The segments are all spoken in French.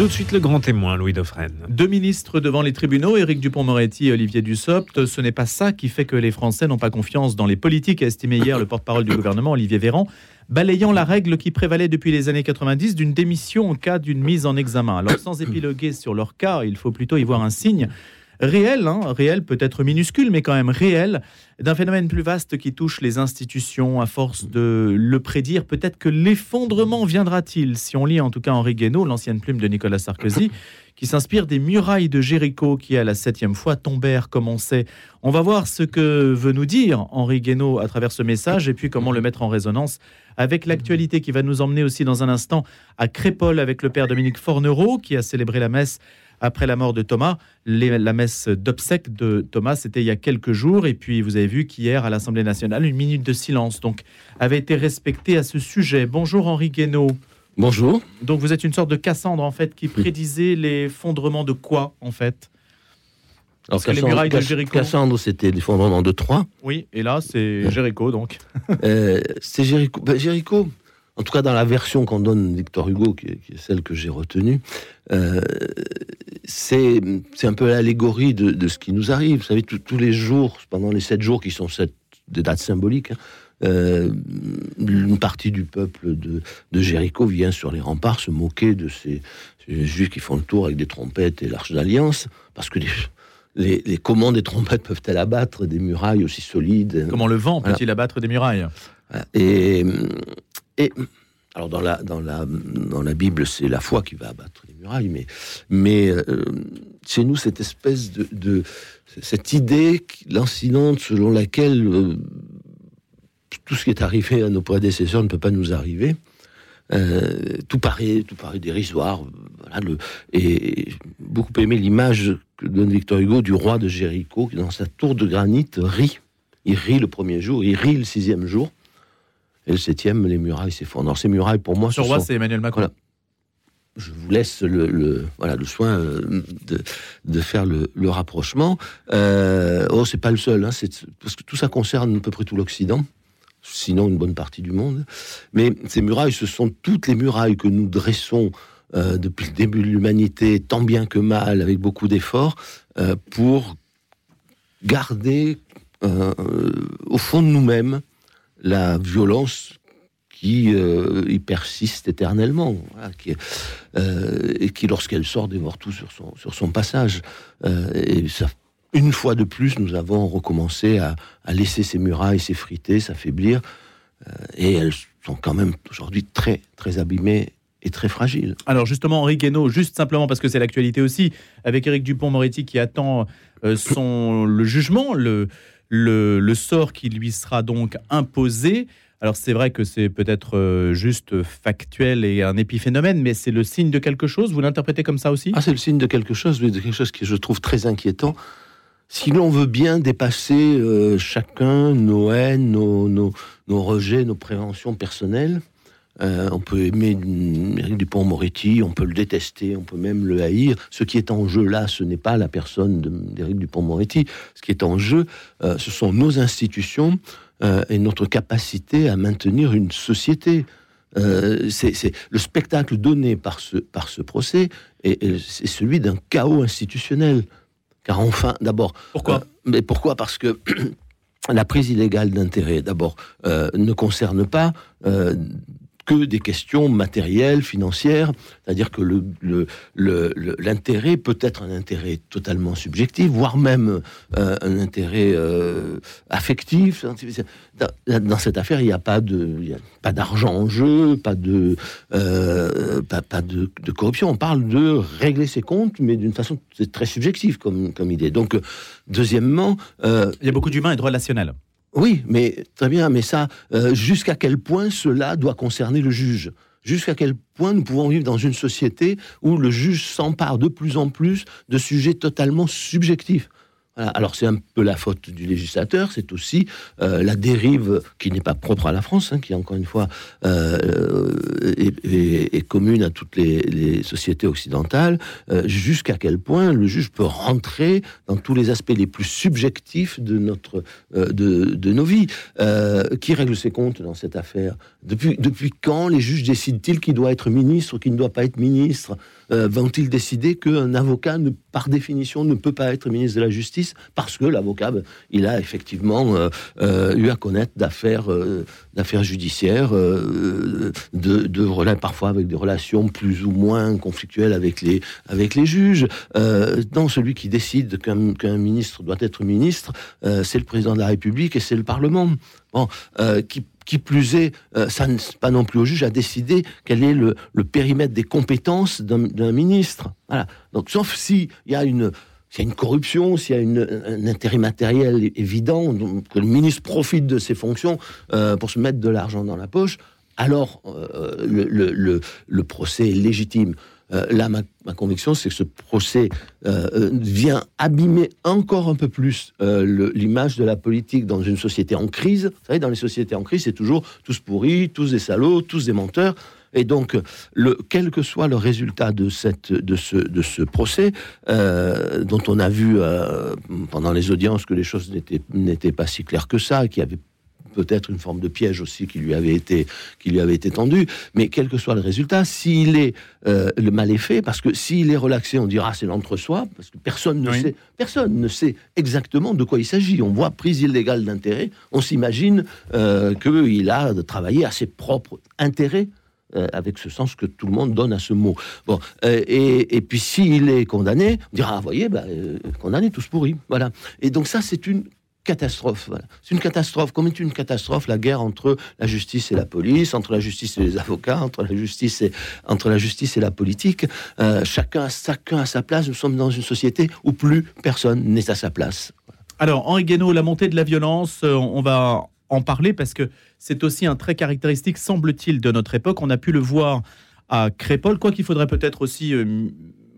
Tout de suite le grand témoin, Louis Dauphren. Deux ministres devant les tribunaux, Éric Dupont-Moretti et Olivier Dussopt. Ce n'est pas ça qui fait que les Français n'ont pas confiance dans les politiques, a estimé hier le porte-parole du gouvernement, Olivier Véran, balayant la règle qui prévalait depuis les années 90 d'une démission en cas d'une mise en examen. Alors sans épiloguer sur leur cas, il faut plutôt y voir un signe réel, hein, réel peut-être minuscule, mais quand même réel, d'un phénomène plus vaste qui touche les institutions à force de le prédire. Peut-être que l'effondrement viendra-t-il, si on lit en tout cas Henri Guénaud, l'ancienne plume de Nicolas Sarkozy, qui s'inspire des murailles de Jéricho qui, à la septième fois, tombèrent comme on sait. On va voir ce que veut nous dire Henri Guénaud à travers ce message et puis comment le mettre en résonance avec l'actualité qui va nous emmener aussi dans un instant à Crépole avec le père Dominique Fornereau qui a célébré la messe après la mort de Thomas. la messe d'obsèques de Thomas, c'était il y a quelques jours. Et puis, vous avez vu qu'hier, à l'Assemblée nationale, une minute de silence donc, avait été respectée à ce sujet. Bonjour Henri Guénaud. Bonjour. Donc, vous êtes une sorte de Cassandre, en fait, qui prédisait l'effondrement de quoi, en fait? Alors, Cassandre, les murailles de Jéricho. Cassandre, c'était l'effondrement de Troie. Oui, et là, c'est Jéricho, donc. euh, c'est Jéricho. Ben, Jéricho, en tout cas dans la version qu'on donne Victor Hugo, qui est, celle que j'ai retenue, euh, c'est un peu l'allégorie de, ce qui nous arrive. Vous savez, tous les jours, pendant les sept jours qui sont des dates symboliques, hein, euh, une partie du peuple de, de, Jéricho vient sur les remparts se moquer de ces, juifs qui font le tour avec des trompettes et l'arche d'alliance, parce que les, les, comment des trompettes peuvent-elles abattre des murailles aussi solides Comment le vent peut-il abattre des murailles? Et alors dans la, dans la, dans la Bible, c'est la foi qui va abattre les murailles, mais, mais euh, chez nous, cette espèce de, de cette idée lancinante selon laquelle euh, tout ce qui est arrivé à nos prédécesseurs ne peut pas nous arriver. Euh, tout paraît, tout paraît dérisoire. Voilà, le, et beaucoup aimé l'image que donne Victor Hugo du roi de Jéricho qui, dans sa tour de granit, rit. Il rit le premier jour, il rit le sixième jour. Et le septième, les murailles s'effondrent. Alors ces murailles, pour moi, ce roi, c'est Emmanuel Macron. Je vous laisse le, voilà, le soin euh, de, de faire le, rapprochement. Euh, oh, c'est pas le seul, hein, parce que tout ça concerne à peu près tout l'Occident, sinon une bonne partie du monde. Mais ces murailles, ce sont toutes les murailles que nous dressons euh, depuis le début de l'humanité, tant bien que mal, avec beaucoup d'efforts, euh, pour garder au fond de nous-mêmes la violence qui euh, y persiste éternellement, qui, euh, et qui, lorsqu'elle sort, dévore tout sur son, passage. Euh, et une fois de plus, nous avons recommencé à, laisser ces murailles s'effriter, s'affaiblir, et elles sont quand même aujourd'hui très, très abîmées et très fragiles. Alors justement, Henri Guénaud, juste simplement parce que c'est l'actualité aussi, avec Éric Dupont-Moretti qui attend son, le jugement, le, le, sort qui lui sera donc imposé. Alors c'est vrai que c'est peut-être euh, juste factuel et un épiphénomène, mais c'est le signe de quelque chose? Vous l'interprétez comme ça aussi? Ah, c'est le signe de quelque chose, mais de quelque chose que je trouve très inquiétant. Si l'on veut bien dépasser euh, chacun nos haines, nos, nos, rejets, nos préventions personnelles, euh, on peut aimer Éric Dupont-Moretti, on peut le détester, on peut même le haïr. Ce qui est en jeu là, ce n'est pas la personne d'Éric Dupont-Moretti. Ce qui est en jeu, euh, ce sont nos institutions euh, et notre capacité à maintenir une société. c'est le spectacle donné par ce, par ce procès et, c'est celui d'un chaos institutionnel. Car enfin, d'abord, pourquoi? Mais pourquoi? Parce que la prise illégale d'intérêt, d'abord, ne concerne pas que des questions matérielles, financières, c'est-à-dire que l'intérêt peut être un intérêt totalement subjectif, voire même euh, un intérêt euh, affectif. Dans, cette affaire, il n'y a pas d'argent en jeu, pas de, euh, de, corruption. On parle de régler ses comptes, mais d'une façon très subjective comme, comme idée. Donc, deuxièmement, il y a beaucoup d'humains et de relationnels. Oui, mais très bien, mais ça, euh, jusqu'à quel point cela doit concerner le juge? Jusqu'à quel point nous pouvons vivre dans une société où le juge s'empare de plus en plus de sujets totalement subjectifs? Alors c'est un peu la faute du législateur, c'est aussi euh, la dérive qui n'est pas propre à la France, hein, qui encore une fois euh, est, commune à toutes les, sociétés occidentales, euh, jusqu'à quel point le juge peut rentrer dans tous les aspects les plus subjectifs de notre de, de, nos vies? qui règle ses comptes dans cette affaire? Depuis, depuis quand les juges décident-ils qu'il doit être ministre ou qu'il ne doit pas être ministre? Euh, vont-ils décider qu'un avocat, par définition, ne peut pas être ministre de la Justice parce que l'avocat, ben, il a effectivement euh, euh, eu à connaître d'affaires, d'affaires judiciaires, de, de parfois avec des relations plus ou moins conflictuelles avec les, avec les juges. non, celui qui décide qu'un ministre doit être ministre, c'est le président de la République et c'est le Parlement. Bon, qui qui plus est, euh, ça n'est pas non plus au juge à décider quel est le, périmètre des compétences d'un ministre. Voilà. Donc, sauf s'il y a une, s'il y a une corruption, s'il y a un intérêt matériel évident, que le ministre profite de ses fonctions euh, pour se mettre de l'argent dans la poche, alors euh, le, procès est légitime. Euh, là, ma, conviction, c'est que ce procès euh, euh, vient abîmer encore un peu plus l'image de la politique dans une société en crise. Vous savez, dans les sociétés en crise, c'est toujours tous pourris, tous des salauds, tous des menteurs. Et donc, quel que soit le résultat de, cette, de, ce, de ce procès, dont on a vu pendant les audiences que les choses n'étaient pas si claires que ça, qu'il y avait peut-être une forme de piège aussi qui lui avait été, qui lui avait été tendu. Mais quel que soit le résultat, s'il est euh, le mal est fait, parce que s'il est relaxé, on dira c'est l'entre-soi, parce que personne ne sait, personne ne sait exactement de quoi il s'agit. On voit prise illégale d'intérêt, on s'imagine euh, qu'il a travaillé à ses propres intérêts. Euh, avec ce sens que tout le monde donne à ce mot. Bon, et, et, puis s'il est condamné, on dira, ah, voyez, bah, condamné, tous pourris. Voilà. Et donc ça, c'est une catastrophe. C'est une catastrophe. Comme est une catastrophe la guerre entre la justice et la police, entre la justice et les avocats, entre la justice et, entre la, justice et la politique. Euh, chacun, chacun à sa place. Nous sommes dans une société où plus personne n'est à sa place. Alors, Henri Guénaud, la montée de la violence, euh, on va en parler parce que c'est aussi un trait caractéristique, semble-t-il, de notre époque. On a pu le voir à Crépol, quoi qu'il faudrait peut-être aussi euh,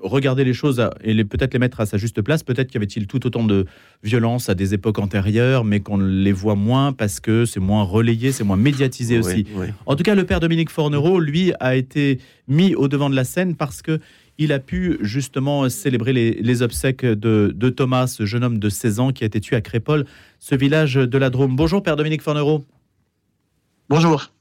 regarder les choses et peut-être les mettre à sa juste place. Peut-être qu'il y avait-il tout autant de violence à des époques antérieures, mais qu'on les voit moins parce que c'est moins relayé, c'est moins médiatisé aussi. En tout cas, le père Dominique Fornereau, lui, a été mis au devant de la scène parce que il a pu justement célébrer les, obsèques de, de, Thomas, ce jeune homme de 16 ans qui a été tué à Crépol, ce village de la Drôme. Bonjour, père Dominique Fornereau. Bonjour.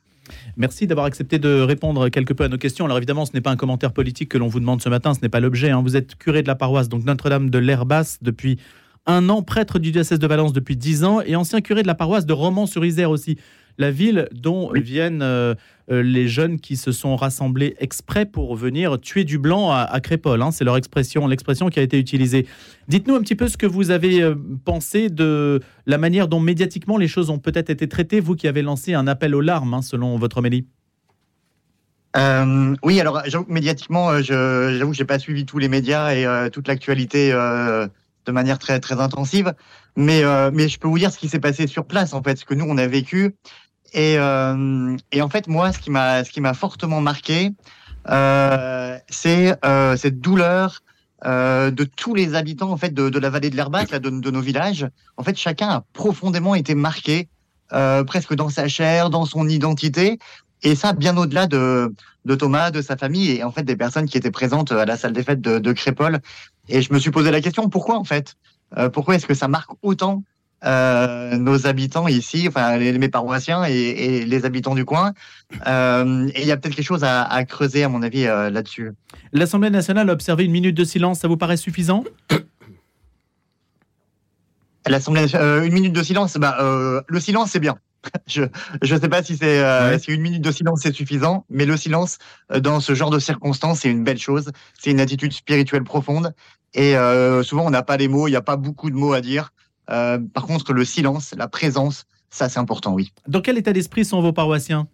Merci d'avoir accepté de répondre quelque peu à nos questions. Alors évidemment, ce n'est pas un commentaire politique que l'on vous demande ce matin, ce n'est pas l'objet. Hein. Vous êtes curé de la paroisse donc Notre-Dame de l'Herbasse depuis un an, prêtre du diocèse de Valence depuis dix ans et ancien curé de la paroisse de Romans-sur-Isère aussi la ville dont viennent euh, euh, les jeunes qui se sont rassemblés exprès pour venir tuer du blanc à, Crépole. Hein. c'est leur expression, l'expression qui a été utilisée. Dites-nous un petit peu ce que vous avez euh, pensé de la manière dont médiatiquement les choses ont peut-être été traitées, vous qui avez lancé un appel aux larmes, hein, selon votre homélie. oui, alors médiatiquement, j'avoue que j'ai pas suivi tous les médias et toute l'actualité de manière très très intensive, mais mais je peux vous dire ce qui s'est passé sur place en fait, ce que nous on a vécu. Et, euh, et en fait, moi, ce qui m'a, ce qui m'a fortement marqué, euh, c'est euh, cette douleur euh, de tous les habitants en fait de, de la vallée de l'Herbac, de, de, nos villages. En fait, chacun a profondément été marqué, euh, presque dans sa chair, dans son identité, et ça bien au-delà de, de Thomas, de sa famille et en fait des personnes qui étaient présentes à la salle des fêtes de, de Crépole. Et je me suis posé la question pourquoi en fait? Euh, Pourquoi est-ce que ça marque autant euh, nos habitants ici, enfin les, mes paroissiens et, les habitants du coin? Euh, et il y a peut-être quelque chose à, creuser, à mon avis, euh, là-dessus. L'Assemblée nationale a observé une minute de silence, ça vous paraît suffisant? L'Assemblée une minute de silence, bah, le silence c'est bien. je ne sais pas si c'est si une minute de silence c'est suffisant, mais le silence dans ce genre de circonstances c'est une belle chose. C'est une attitude spirituelle profonde et souvent on n'a pas les mots, il n'y a pas beaucoup de mots à dire. Euh, par contre, le silence, la présence, ça c'est important, oui. Dans quel état d'esprit sont vos paroissiens?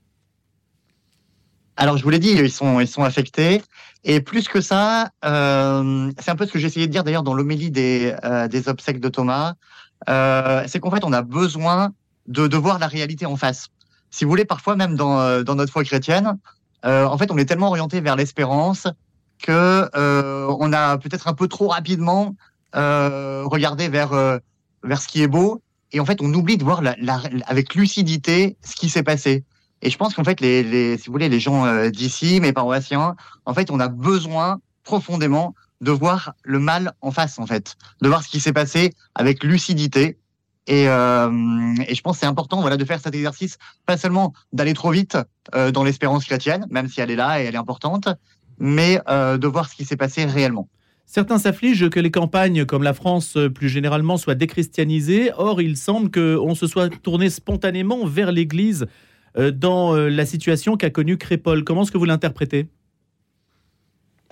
Alors, je vous l'ai dit, ils sont, ils sont affectés. Et plus que ça, euh, c'est un peu ce que j'essayais de dire d'ailleurs dans l'homélie des, euh, des obsèques de Thomas, c'est qu'en fait, on a besoin de, de voir la réalité en face. Si vous voulez, parfois même dans, dans notre foi chrétienne, en fait, on est tellement orienté vers l'espérance que on a peut-être un peu trop rapidement euh, regarder vers euh, vers ce qui est beau, et en fait, on oublie de voir avec lucidité ce qui s'est passé. Et je pense qu'en fait, les, les, si vous voulez, les gens euh, d'ici, mes paroissiens, en fait, on a besoin profondément de voir le mal en face, en fait, de voir ce qui s'est passé avec lucidité. Et, euh, et je pense c'est important, voilà, de faire cet exercice, pas seulement d'aller trop vite euh, dans l'espérance chrétienne, même si elle est là et elle est importante, mais euh, de voir ce qui s'est passé réellement. Certains s'affligent que les campagnes, comme la France euh, plus généralement, soient déchristianisées. Or, il semble qu'on se soit tourné spontanément vers l'Église euh, dans la situation qu'a connue Crépol. Comment est-ce que vous l'interprétez?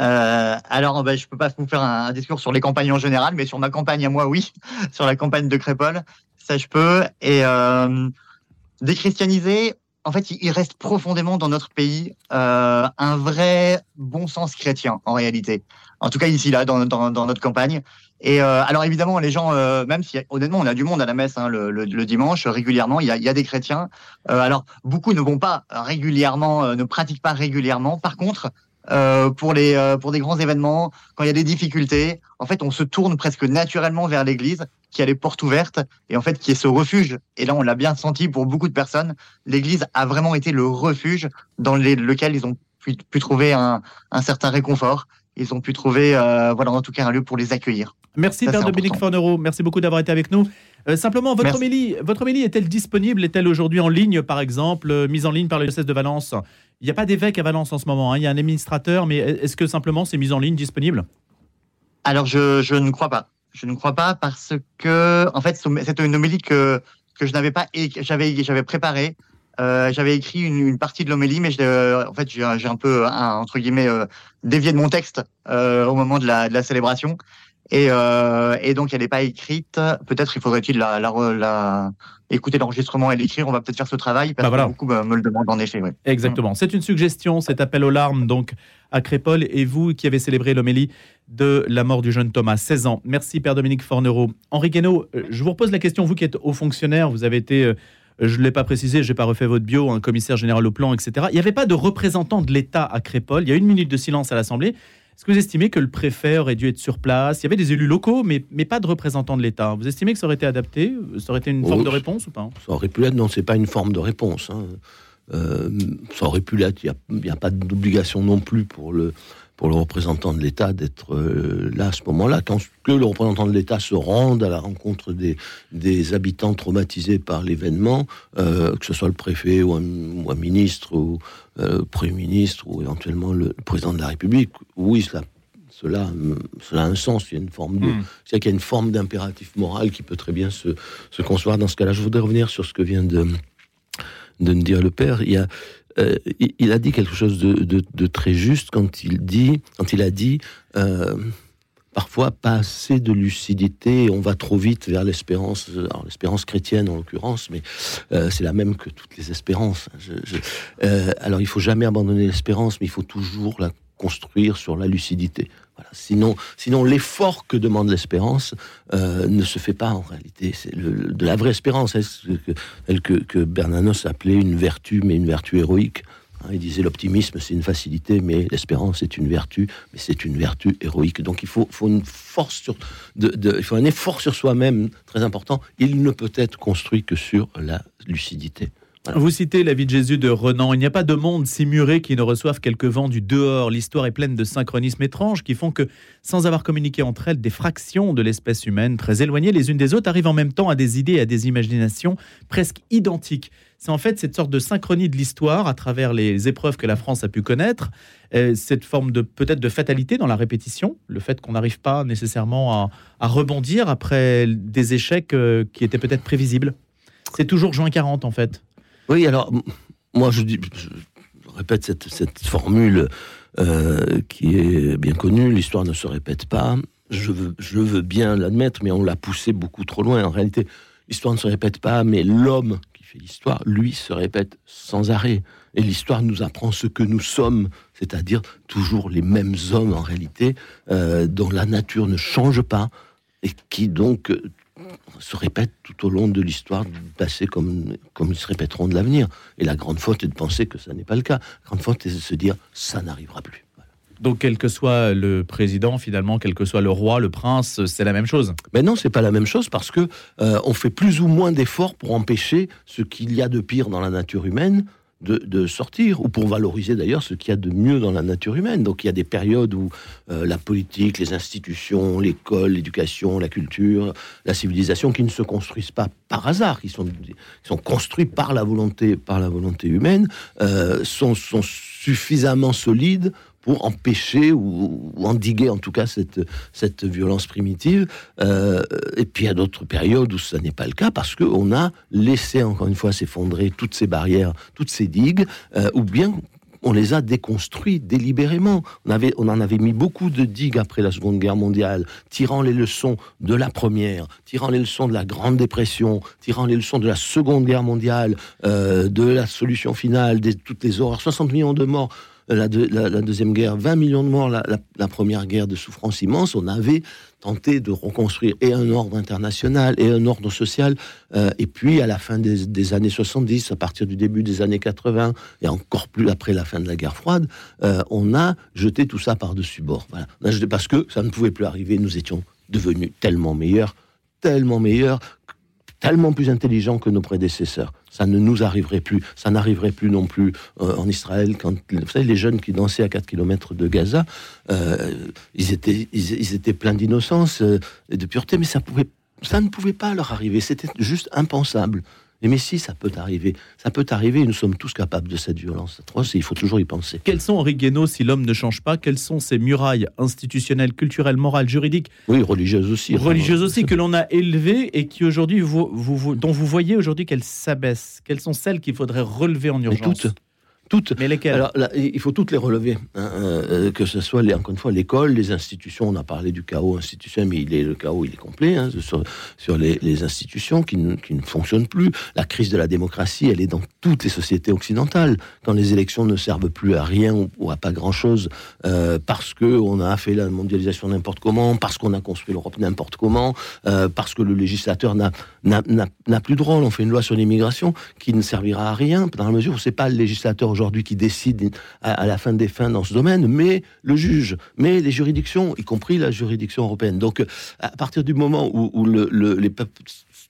Euh, alors, ben, je peux pas vous faire un, discours sur les campagnes en général, mais sur ma campagne à moi, oui. sur la campagne de Crépol, ça je peux. Et euh, déchristianiser, en fait, il reste profondément dans notre pays euh, un vrai bon sens chrétien, en réalité. En tout cas, ici, là, dans, notre campagne. Et euh, alors, évidemment, les gens, euh, même si honnêtement, on a du monde à la messe hein, le, dimanche, régulièrement, il y a, il y a des chrétiens. Alors, beaucoup ne vont pas régulièrement, ne pratiquent pas régulièrement. Par contre, pour les pour des grands événements, quand il y a des difficultés, en fait, on se tourne presque naturellement vers l'Église, qui a les portes ouvertes et en fait qui est ce refuge. Et là, on l'a bien senti pour beaucoup de personnes. L'Église a vraiment été le refuge dans les- lequel ils ont pu, pu trouver un, un certain réconfort. Ils ont pu trouver, euh, voilà, en tout cas, un lieu pour les accueillir. Merci Père Dominique. Fornereau, merci beaucoup d'avoir été avec nous. Euh, simplement, votre homélie, votre homélie est-elle disponible? Est-elle aujourd'hui en ligne, par exemple, euh, mise en ligne par le diocèse de Valence? Il n'y a pas d'évêque à Valence en ce moment, hein, il y a un administrateur, mais est-ce que simplement c'est mis en ligne, disponible? Alors, je, je ne crois pas. Je ne crois pas parce que, en fait, c'est une homélie que, que je n'avais pas, j'avais, j'avais préparée. Euh, j'avais écrit une, partie de l'homélie, mais l'ai- en fait, j'ai un peu, entre guillemets, euh, dévié de mon texte euh, au moment de la, de la célébration. Et, euh, et donc, elle n'est pas écrite. Peut-être il faudrait-il la, la, écouter l'enregistrement et l'écrire. On va peut-être faire ce travail parce Bah voilà. que beaucoup me, me le demandent en effet. Ouais. Exactement. C'est une suggestion, cet appel aux larmes donc à Crépol et vous qui avez célébré l'homélie de la mort du jeune Thomas, 16 ans. Merci Père Dominique Fornereau. Henri Guénaud, euh, je vous repose la question, vous qui êtes haut fonctionnaire, vous avez été, euh, je ne l'ai pas précisé, je n'ai pas refait votre bio, un commissaire général au plan, etc. Il n'y avait pas de représentant de l'État à Crépol. Il y a une minute de silence à l'Assemblée. Est-ce que vous estimez que le préfet aurait dû être sur place? Il y avait des élus locaux, mais, mais pas de représentants de l'État. Vous estimez que ça aurait été adapté? Ça aurait été une Oh, forme de réponse ou pas? Ça aurait pu l'être, non, c'est pas une forme de réponse. hein. Euh, ça aurait pu l'être, il n'y a, pas d'obligation non plus pour le, pour le représentant de l'État d'être euh, là à ce moment-là. Quand que le représentant de l'État se rende à la rencontre des, des habitants traumatisés par l'événement, euh, que ce soit le préfet ou un, ou un ministre ou euh, Premier ministre ou éventuellement le président de la République, oui, cela, cela, hum, cela a un sens. Il y a une forme de, Hmm. c'est-à-dire qu'il y a une forme d'impératif moral qui peut très bien se, se concevoir dans ce cas-là. Je voudrais revenir sur ce que vient de, de me dire le père. Il, y a, euh, il, a dit quelque chose de, très juste quand il dit, quand il a dit, euh, parfois pas assez de lucidité, on va trop vite vers l'espérance, l'espérance chrétienne en l'occurrence, mais euh, c'est la même que toutes les espérances. Euh, alors il faut jamais abandonner l'espérance, mais il faut toujours la construire sur la lucidité. Sinon, sinon l'effort que demande l'espérance euh, ne se fait pas en réalité. C'est de la vraie espérance, hein, que, que, Bernanos appelait une vertu, mais une vertu héroïque. Hein, il disait l'optimisme c'est une facilité, mais l'espérance c'est une vertu, mais c'est une vertu héroïque. Donc il faut, une force sur, il faut un effort sur soi-même très important. Il ne peut être construit que sur la lucidité. Vous citez la vie de Jésus de Renan. Il n'y a pas de monde si muré qui ne reçoive quelques vents du dehors. L'histoire est pleine de synchronismes étranges qui font que, sans avoir communiqué entre elles, des fractions de l'espèce humaine, très éloignées les unes des autres, arrivent en même temps à des idées et à des imaginations presque identiques. C'est en fait cette sorte de synchronie de l'histoire à travers les épreuves que la France a pu connaître, euh, cette forme de peut-être de fatalité dans la répétition, le fait qu'on n'arrive pas nécessairement à, rebondir après des échecs euh, qui étaient peut-être prévisibles. C'est toujours juin 40 en fait. Oui, alors, moi, je, dis, je répète cette, cette formule euh, qui est bien connue l'histoire ne se répète pas. Je veux, je veux bien l'admettre, mais on l'a poussé beaucoup trop loin. En réalité, l'histoire ne se répète pas, mais l'homme qui fait l'histoire, lui, se répète sans arrêt. Et l'histoire nous apprend ce que nous sommes, c'est-à-dire toujours les mêmes hommes en réalité, euh, dont la nature ne change pas et qui donc se répètent tout au long de l'histoire du passé comme, comme ils se répéteront de l'avenir. Et la grande faute est de penser que ça n'est pas le cas. La grande faute est de se dire ça n'arrivera plus. Voilà. Donc, quel que soit le président, finalement, quel que soit le roi, le prince, c'est la même chose. Mais non, c'est pas la même chose parce que euh, on fait plus ou moins d'efforts pour empêcher ce qu'il y a de pire dans la nature humaine de, sortir, ou pour valoriser d'ailleurs ce qu'il y a de mieux dans la nature humaine. Donc il y a des périodes où euh, la politique, les institutions, l'école, l'éducation, la culture, la civilisation, qui ne se construisent pas par hasard, qui sont, sont construits par la volonté, par la volonté humaine, euh, sont, sont suffisamment solides pour empêcher ou, endiguer en tout cas cette, cette violence primitive. Euh, et puis il y a d'autres périodes où ce n'est pas le cas parce qu'on a laissé encore une fois s'effondrer toutes ces barrières, toutes ces digues, euh, ou bien on les a déconstruits délibérément. On, avait, on en avait mis beaucoup de digues après la Seconde Guerre mondiale, tirant les leçons de la Première, tirant les leçons de la Grande Dépression, tirant les leçons de la Seconde Guerre mondiale, euh, de la solution finale, de toutes les horreurs, 60 millions de morts la, Deuxième Guerre, 20 millions de morts, la, Première Guerre de souffrance immense, on avait tenté de reconstruire et un ordre international et un ordre social. Euh, et puis, à la fin des, années 70, à partir du début des années 80, et encore plus après la fin de la guerre froide, euh, on a jeté tout ça par-dessus bord. Parce que ça ne pouvait plus arriver, nous étions devenus tellement meilleurs, tellement meilleurs, tellement plus intelligents que nos prédécesseurs ça ne nous arriverait plus. Ça n'arriverait plus non plus euh, en Israël. Vous savez, les jeunes qui dansaient à 4 km de Gaza, euh, ils, étaient, ils, étaient pleins d'innocence euh, et de pureté, mais ça ne pouvait pas leur arriver. C'était juste impensable mais si, ça peut arriver. Ça peut arriver nous sommes tous capables de cette violence. Il faut toujours y penser. Quels sont, Henri Guénaud, si l'homme ne change pas, quelles sont ces murailles institutionnelles, culturelles, morales, juridiques Oui, religieuses aussi. Religieuses aussi, que l'on a élevées et qui aujourd'hui, vous, dont vous voyez aujourd'hui qu'elles s'abaissent. Quelles sont celles qu'il faudrait relever en urgence? toutes. Mais lesquelles? Alors, il faut toutes les relever. Hein, euh, que ce soit, les, encore une fois, l'école, les institutions. On a parlé du chaos institutionnel, mais il est, le chaos, il est complet hein, sur, sur les, les, institutions qui ne, qui ne fonctionnent plus. La crise de la démocratie, elle est dans toutes les sociétés occidentales. Quand les élections ne servent plus à rien ou, à pas grand-chose, euh, parce que on a fait la mondialisation n'importe comment, parce qu'on a construit l'Europe n'importe comment, euh, parce que le législateur n'a plus de rôle. On fait une loi sur l'immigration qui ne servira à rien, dans la mesure où c'est pas le législateur aujourd'hui qui décide à, la fin des fins dans ce domaine, mais le juge, mais les juridictions, y compris la juridiction européenne. Donc, à partir du moment où, les peuples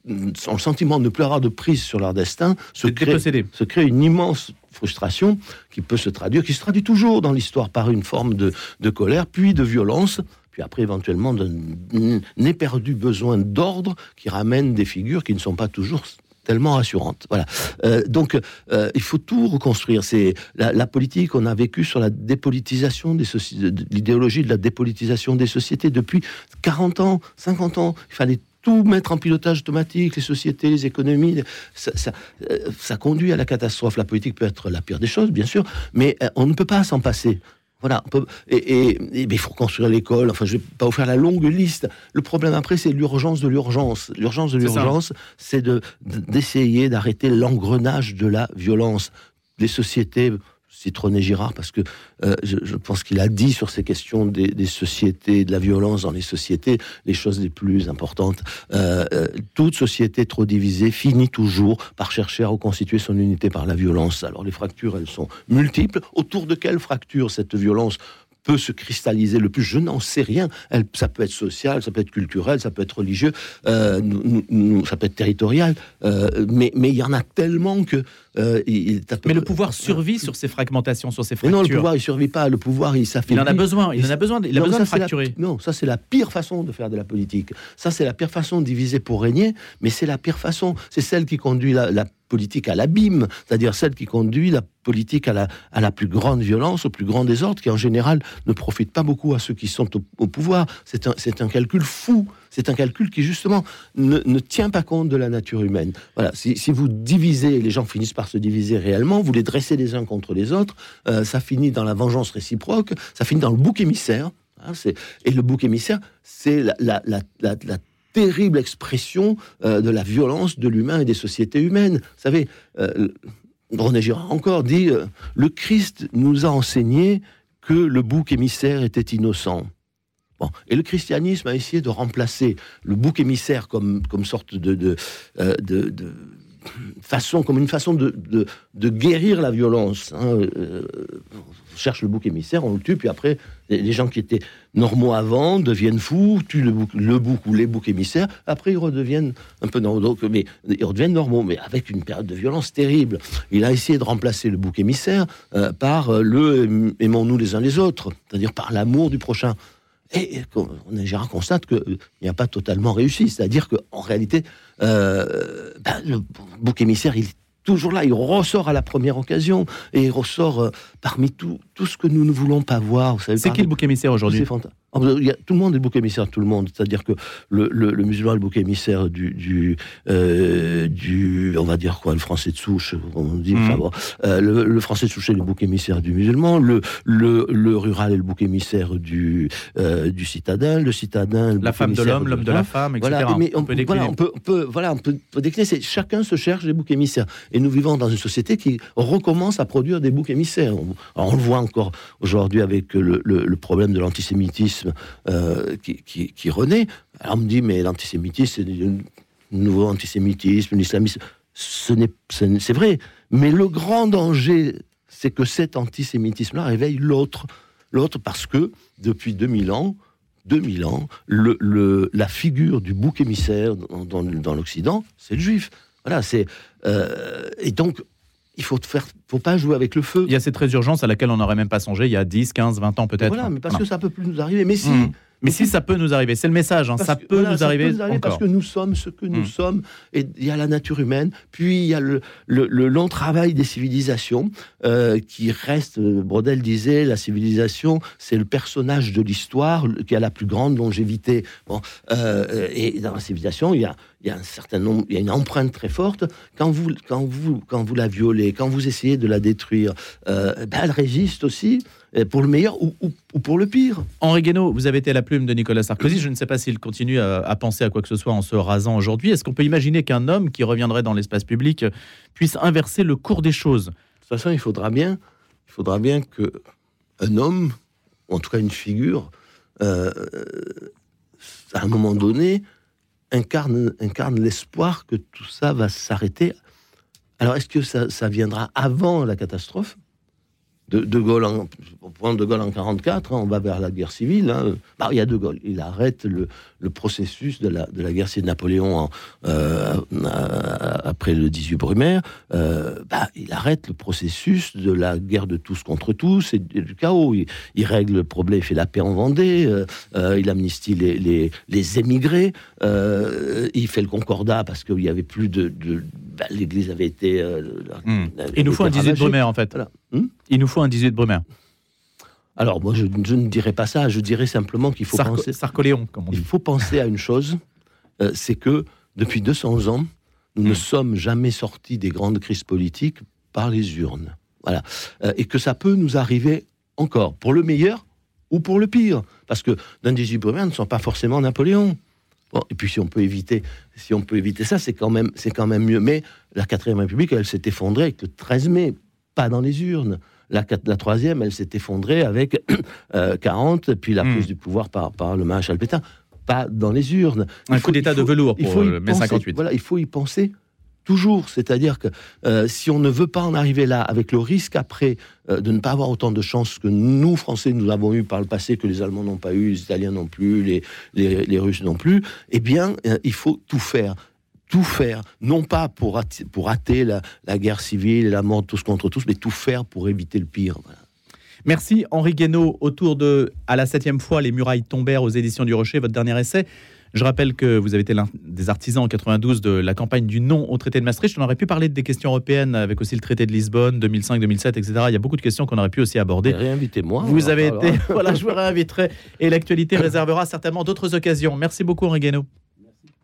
ont le sentiment de ne plus avoir de prise sur leur destin, se crée, se crée une immense frustration qui peut se traduire, qui se traduit toujours dans l'histoire par une forme de, de colère, puis de violence, puis après éventuellement d'un éperdu besoin d'ordre qui ramène des figures qui ne sont pas toujours tellement rassurante. Voilà. Euh, donc, euh, il faut tout reconstruire. C'est la, politique. On a vécu sur la dépolitisation des sociétés, l'idéologie de la dépolitisation des sociétés depuis 40 ans, 50 ans. Il fallait tout mettre en pilotage automatique, les sociétés, les économies, euh, ça, conduit à la catastrophe. La politique peut être la pire des choses, bien sûr, mais on ne peut pas s'en passer. Voilà, et, il faut construire l'école. Enfin, je vais pas vous faire la longue liste. Le problème après, c'est l'urgence de l'urgence. L'urgence de l'urgence, c'est de d'essayer d'arrêter l'engrenage de la violence. Les sociétés Citronnet Girard, parce que euh, je, pense qu'il a dit sur ces questions des, sociétés, de la violence dans les sociétés, les choses les plus importantes. Euh, euh, toute société trop divisée finit toujours par chercher à reconstituer son unité par la violence. Alors les fractures, elles sont multiples. Autour de quelles fractures cette violence peut se cristalliser le plus Je n'en sais rien. Elle, ça peut être social, ça peut être culturel, ça peut être religieux, euh, ça peut être territorial, euh, mais mais il y en a tellement que. Euh, mais le pouvoir survit sur ces fragmentations, sur ces fractures. non, le pouvoir il survit pas. Le pouvoir il s'affaiblit. Il en a besoin. Il en a besoin. Il a besoin de fracturer. non, ça c'est la pire façon de faire de la politique. Ça c'est la pire façon de diviser pour régner. Mais c'est la pire façon. C'est celle qui conduit la, la politique à l'abîme, c'est-à-dire celle qui conduit la politique à la, à la plus grande violence, au plus grand désordre, qui en général ne profite pas beaucoup à ceux qui sont au, pouvoir. C'est un, un calcul fou, c'est un calcul qui justement ne, ne, tient pas compte de la nature humaine. Voilà, si, si, vous divisez, les gens finissent par se diviser réellement, vous les dressez les uns contre les autres, euh, ça finit dans la vengeance réciproque, ça finit dans le bouc émissaire. Hein, et le bouc émissaire, c'est la, la, la terrible expression euh, de la violence de l'humain et des sociétés humaines. Vous savez, euh, René Girard encore dit euh, Le Christ nous a enseigné que le bouc émissaire était innocent. Bon. Et le christianisme a essayé de remplacer le bouc émissaire comme, comme sorte de, comme une façon de, de, guérir la violence. Hein. Euh, on cherche le bouc émissaire, on le tue, puis après, les, gens qui étaient normaux avant deviennent fous, tuent le bouc, le bouc ou les boucs émissaires, après ils redeviennent un peu normaux, mais ils redeviennent normaux, mais avec une période de violence terrible. Il a essayé de remplacer le bouc émissaire euh, par euh, le aimons-nous les uns les autres, c'est-à-dire par l'amour du prochain. Et on, Gérard constate qu'il n'y a pas totalement réussi. C'est-à-dire qu'en réalité, euh, ben, le bouc émissaire, il est toujours là. Il ressort à la première occasion et il ressort euh, parmi tout, tout ce que nous ne voulons pas voir. C'est qui le bouc émissaire aujourd'hui? Ah, tout le monde est bouc émissaire de tout le monde. C'est-à-dire que le, musulman est le bouc émissaire du, du, euh, du, on va dire quoi, le français de souche, on dit, mmh. euh, le, français de souche est le bouc émissaire du musulman, le, le, rural est le bouc émissaire du, euh, du citadin, le citadin, la femme de l'homme, l'homme de la femme, etc. Voilà, mais on, peut voilà, on peut, on peut, voilà, on peut, décliner. Chacun se cherche des boucs émissaires. Et nous vivons dans une société qui recommence à produire des boucs émissaires. On, on le voit encore aujourd'hui avec le, le problème de l'antisémitisme euh, qui, renaît. Alors on me dit, mais l'antisémitisme, c'est un nouveau antisémitisme, l'islamisme. C'est vrai. Mais le grand danger, c'est que cet antisémitisme-là réveille l'autre. L'autre parce que, depuis 2000 ans, 2000 ans, la figure du bouc émissaire dans, l'Occident, c'est le juif. Voilà. Euh, et donc, il faut faire, faut pas jouer avec le feu. Il y a cette très urgence à laquelle on n'aurait même pas songé il y a 10, 15, 20 ans peut-être. Voilà, mais parce que ça peut plus nous arriver. Mais si. Mmh. Mais si ça peut nous arriver, c'est le message, hein, ça, peut, nous arriver Parce que nous sommes ce que nous mmh. sommes, et il y a la nature humaine, puis il y a le, le, long travail des civilisations euh, qui reste, euh, Brodel disait, la civilisation, c'est le personnage de l'histoire qui a la plus grande longévité. Bon, euh, et dans la civilisation, il y a, il y a un certain nombre, il y a une empreinte très forte. Quand vous, quand vous, quand vous la violez, quand vous essayez de la détruire, euh, ben elle résiste aussi pour le meilleur ou, pour le pire. Henri Guénaud, vous avez été à la plume de Nicolas Sarkozy. Je ne sais pas s'il continue à, penser à quoi que ce soit en se rasant aujourd'hui. Est-ce qu'on peut imaginer qu'un homme qui reviendrait dans l'espace public puisse inverser le cours des choses? De toute façon, il faudra bien, il faudra bien que un homme, ou en tout cas une figure, euh, à un moment donné, incarne, incarne l'espoir que tout ça va s'arrêter. Alors, est-ce que ça, viendra avant la catastrophe? De, Gaulle, en, De Gaulle en 44, hein, on va vers la guerre civile. Hein. Bah, il y a De Gaulle, il arrête le, processus de la, guerre civile de Napoléon euh, après le 18 Brumaire. Euh, bah, il arrête le processus de la guerre de tous contre tous et du chaos. Il, règle le problème, il fait la paix en Vendée, euh, il amnistie les, émigrés, il fait le concordat parce qu'il y avait plus de, bah, l'Église avait été. Hmm. il nous faut un 18 Brumaire en fait. Hmm il nous faut un 18 Brumaire. Alors, moi, je, ne dirais pas ça. Je dirais simplement qu'il faut penser. Sarcoléon, comme on dit. Il faut penser à une chose euh, c'est que depuis 200 ans, nous ne hmm. sommes jamais sortis des grandes crises politiques par les urnes. Voilà. Euh, et que ça peut nous arriver encore, pour le meilleur ou pour le pire. Parce que d'un 18 Brumaire ne sont pas forcément Napoléon. Bon, et puis si on peut éviter, si on peut éviter ça, c'est quand même, c'est quand même mieux. Mais la quatrième République, elle s'est effondrée avec le 13 mai, pas dans les urnes. La, troisième, elle s'est effondrée avec 40, euh, puis la hmm. prise du pouvoir par, par le maréchal Pétain. Pas dans les urnes. Un coup d'état de velours pour mai 58. Voilà, il faut y penser toujours. C'est-à-dire que euh, si on ne veut pas en arriver là, avec le risque après euh, de ne pas avoir autant de chances que nous, Français, nous avons eu par le passé, que les Allemands n'ont pas eu, les Italiens non plus, les, Russes non plus, eh bien, il faut tout faire tout faire, non pas pour, hâter, pour la, guerre civile la mort de tous contre tous, mais tout faire pour éviter le pire. Merci Henri Guénaud. Autour de À la septième fois, les murailles tombèrent aux éditions du Rocher, votre dernier essai. Je rappelle que vous avez été l'un des artisans en 92 de la campagne du non au traité de Maastricht. On aurait pu parler des questions européennes avec aussi le traité de Lisbonne 2005, 2007, etc. Il y a beaucoup de questions qu'on aurait pu aussi aborder. Réinvitez-moi. Vous avez été, voilà, je vous réinviterai et l'actualité réservera certainement d'autres occasions. Merci beaucoup Henri Guénaud.